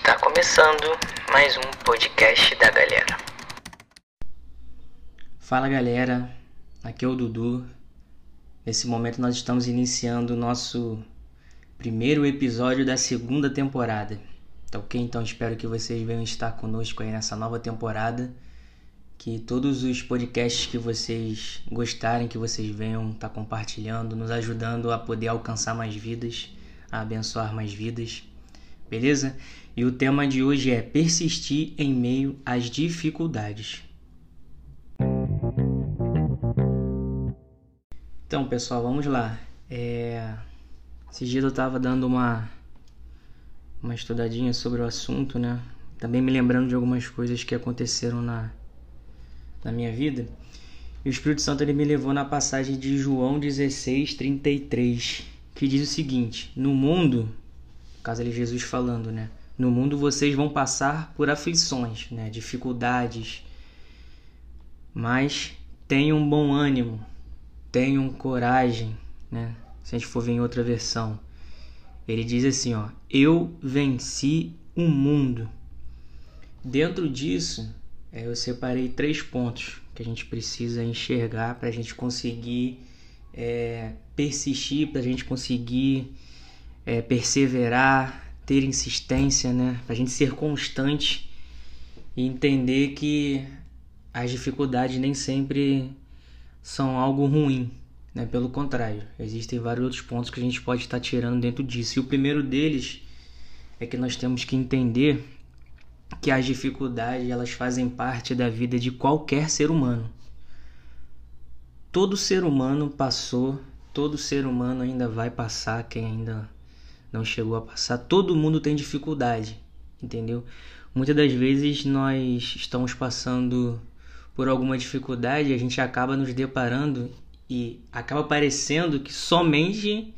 Está começando mais um podcast da galera. Fala galera, aqui é o Dudu. Nesse momento nós estamos iniciando o nosso primeiro episódio da segunda temporada. Tá ok? Então espero que vocês venham estar conosco aí nessa nova temporada. Que todos os podcasts que vocês gostarem, que vocês venham estar compartilhando, nos ajudando a poder alcançar mais vidas, a abençoar mais vidas. Beleza? E o tema de hoje é persistir em meio às dificuldades. Então, pessoal, vamos lá. É... Esse dia eu estava dando uma uma estudadinha sobre o assunto, né? Também me lembrando de algumas coisas que aconteceram na na minha vida. E o Espírito Santo ele me levou na passagem de João 16, 33, que diz o seguinte: No mundo, caso ali Jesus falando, né? No mundo vocês vão passar por aflições, né? dificuldades, mas tenham bom ânimo, tenham coragem, né? Se a gente for ver em outra versão, ele diz assim, ó: Eu venci o mundo. Dentro disso, é, eu separei três pontos que a gente precisa enxergar para a gente conseguir é, persistir, para a gente conseguir é, perseverar, ter insistência, né? A gente ser constante e entender que as dificuldades nem sempre são algo ruim, né? Pelo contrário, existem vários outros pontos que a gente pode estar tirando dentro disso. E o primeiro deles é que nós temos que entender que as dificuldades elas fazem parte da vida de qualquer ser humano. Todo ser humano passou, todo ser humano ainda vai passar, quem ainda não chegou a passar. Todo mundo tem dificuldade, entendeu? Muitas das vezes nós estamos passando por alguma dificuldade, a gente acaba nos deparando e acaba parecendo que somente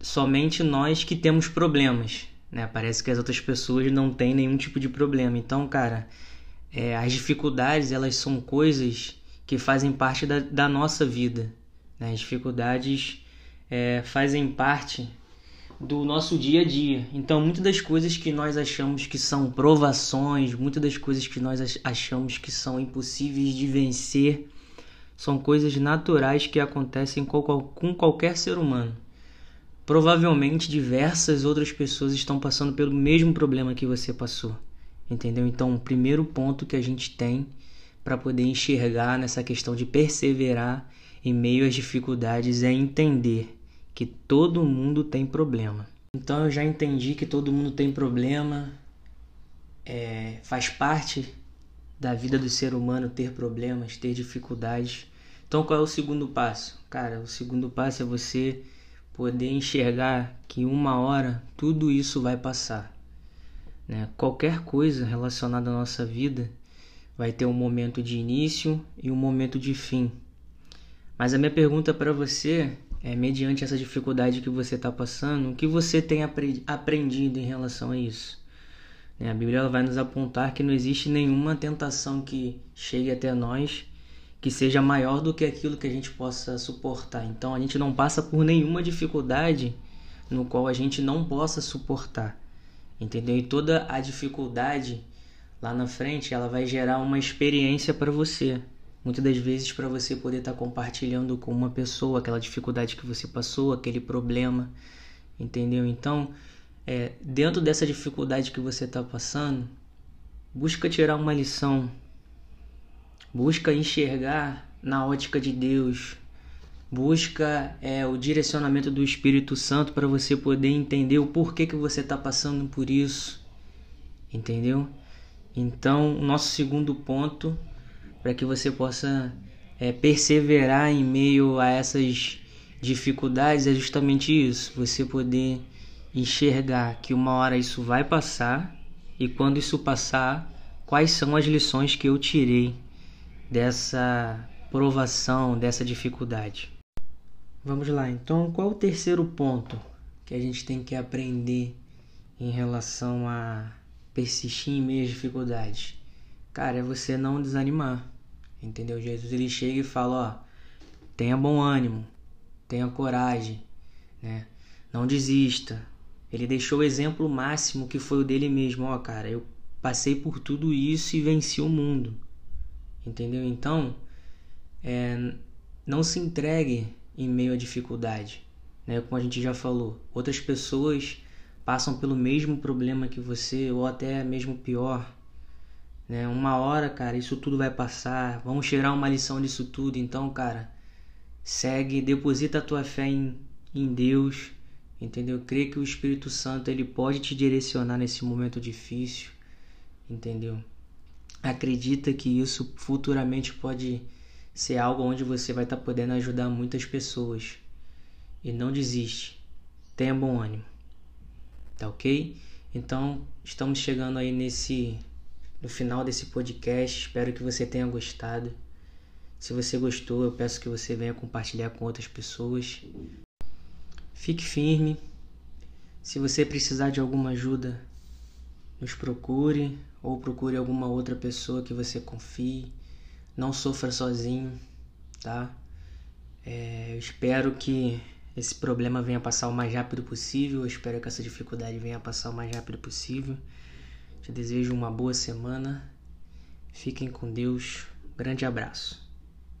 somente nós que temos problemas, né? Parece que as outras pessoas não têm nenhum tipo de problema. Então, cara, é, as dificuldades elas são coisas que fazem parte da, da nossa vida. Né? As dificuldades é, fazem parte do nosso dia a dia. Então, muitas das coisas que nós achamos que são provações, muitas das coisas que nós achamos que são impossíveis de vencer, são coisas naturais que acontecem com qualquer ser humano. Provavelmente diversas outras pessoas estão passando pelo mesmo problema que você passou. Entendeu? Então, o primeiro ponto que a gente tem para poder enxergar nessa questão de perseverar em meio às dificuldades é entender que todo mundo tem problema. Então eu já entendi que todo mundo tem problema, é, faz parte da vida do ser humano ter problemas, ter dificuldades. Então qual é o segundo passo? Cara, o segundo passo é você poder enxergar que uma hora tudo isso vai passar. Né? Qualquer coisa relacionada à nossa vida vai ter um momento de início e um momento de fim. Mas a minha pergunta para você é, mediante essa dificuldade que você está passando, o que você tem aprendido em relação a isso? Né, a Bíblia vai nos apontar que não existe nenhuma tentação que chegue até nós que seja maior do que aquilo que a gente possa suportar. Então a gente não passa por nenhuma dificuldade no qual a gente não possa suportar. Entendeu? E toda a dificuldade lá na frente, ela vai gerar uma experiência para você muitas das vezes para você poder estar tá compartilhando com uma pessoa aquela dificuldade que você passou, aquele problema, entendeu? Então, é, dentro dessa dificuldade que você está passando, busca tirar uma lição, busca enxergar na ótica de Deus, busca é, o direcionamento do Espírito Santo para você poder entender o porquê que você está passando por isso, entendeu? Então, o nosso segundo ponto para que você possa é, perseverar em meio a essas dificuldades é justamente isso, você poder enxergar que uma hora isso vai passar e quando isso passar, quais são as lições que eu tirei dessa provação, dessa dificuldade. Vamos lá, então qual o terceiro ponto que a gente tem que aprender em relação a persistir em meio às dificuldades? Cara, é você não desanimar. Entendeu? Jesus ele chega e fala, ó, tenha bom ânimo, tenha coragem, né? Não desista, Ele deixou o exemplo máximo que foi o dele mesmo. Ó, cara, eu passei por tudo isso e venci o mundo. Entendeu? Então, é, não se entregue em meio à dificuldade. Né? Como a gente já falou, outras pessoas passam pelo mesmo problema que você, ou até mesmo pior. Né? Uma hora, cara, isso tudo vai passar. Vamos tirar uma lição disso tudo. Então, cara, segue, deposita a tua fé em, em Deus entendeu? Crê que o Espírito Santo ele pode te direcionar nesse momento difícil, entendeu? Acredita que isso futuramente pode ser algo onde você vai estar tá podendo ajudar muitas pessoas e não desiste. Tenha bom ânimo. Tá OK? Então, estamos chegando aí nesse no final desse podcast. Espero que você tenha gostado. Se você gostou, eu peço que você venha compartilhar com outras pessoas. Fique firme. Se você precisar de alguma ajuda, nos procure ou procure alguma outra pessoa que você confie. Não sofra sozinho, tá? É, eu espero que esse problema venha passar o mais rápido possível. Eu espero que essa dificuldade venha passar o mais rápido possível. Te desejo uma boa semana. Fiquem com Deus. Grande abraço.